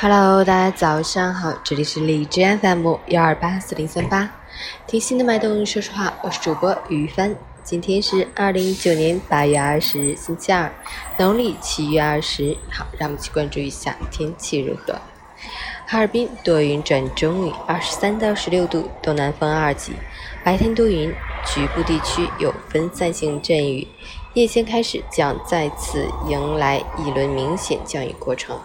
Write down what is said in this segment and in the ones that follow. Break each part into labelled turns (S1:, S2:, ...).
S1: Hello，大家早上好，这里是荔枝 FM 幺二八四零三八，听心的脉动，说实话，我是主播于帆。今天是二零一九年八月二十日，星期二，农历七月二十。好，让我们去关注一下天气如何。哈尔滨多云转中雨，二十三到十六度，东南风二级，白天多云，局部地区有分散性阵雨，夜间开始将再次迎来一轮明显降雨过程。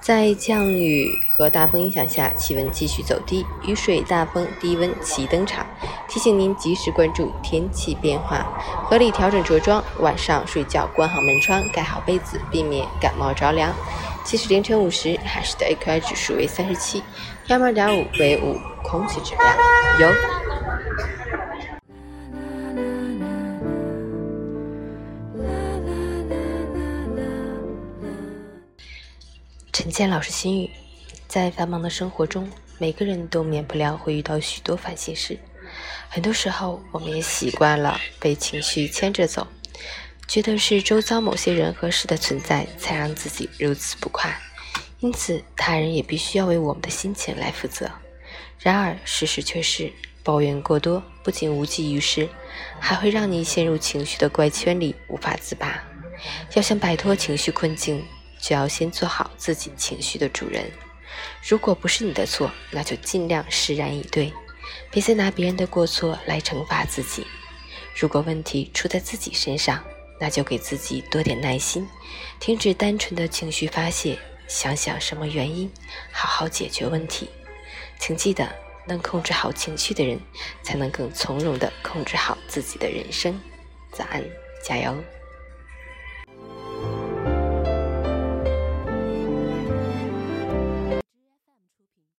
S1: 在降雨和大风影响下，气温继续走低，雨水、大风、低温齐登场。提醒您及时关注天气变化，合理调整着装。晚上睡觉关好门窗，盖好被子，避免感冒着凉。其实凌晨五时，海市的 AQI 指数为三十七，PM 二点五为五，空气质量优。陈倩老师心语：在繁忙的生活中，每个人都免不了会遇到许多烦心事。很多时候，我们也习惯了被情绪牵着走，觉得是周遭某些人和事的存在才让自己如此不快，因此他人也必须要为我们的心情来负责。然而，事实却是，抱怨过多不仅无济于事，还会让你陷入情绪的怪圈里无法自拔。要想摆脱情绪困境，就要先做好自己情绪的主人。如果不是你的错，那就尽量释然以对，别再拿别人的过错来惩罚自己。如果问题出在自己身上，那就给自己多点耐心，停止单纯的情绪发泄，想想什么原因，好好解决问题。请记得，能控制好情绪的人，才能更从容地控制好自己的人生。早安，加油！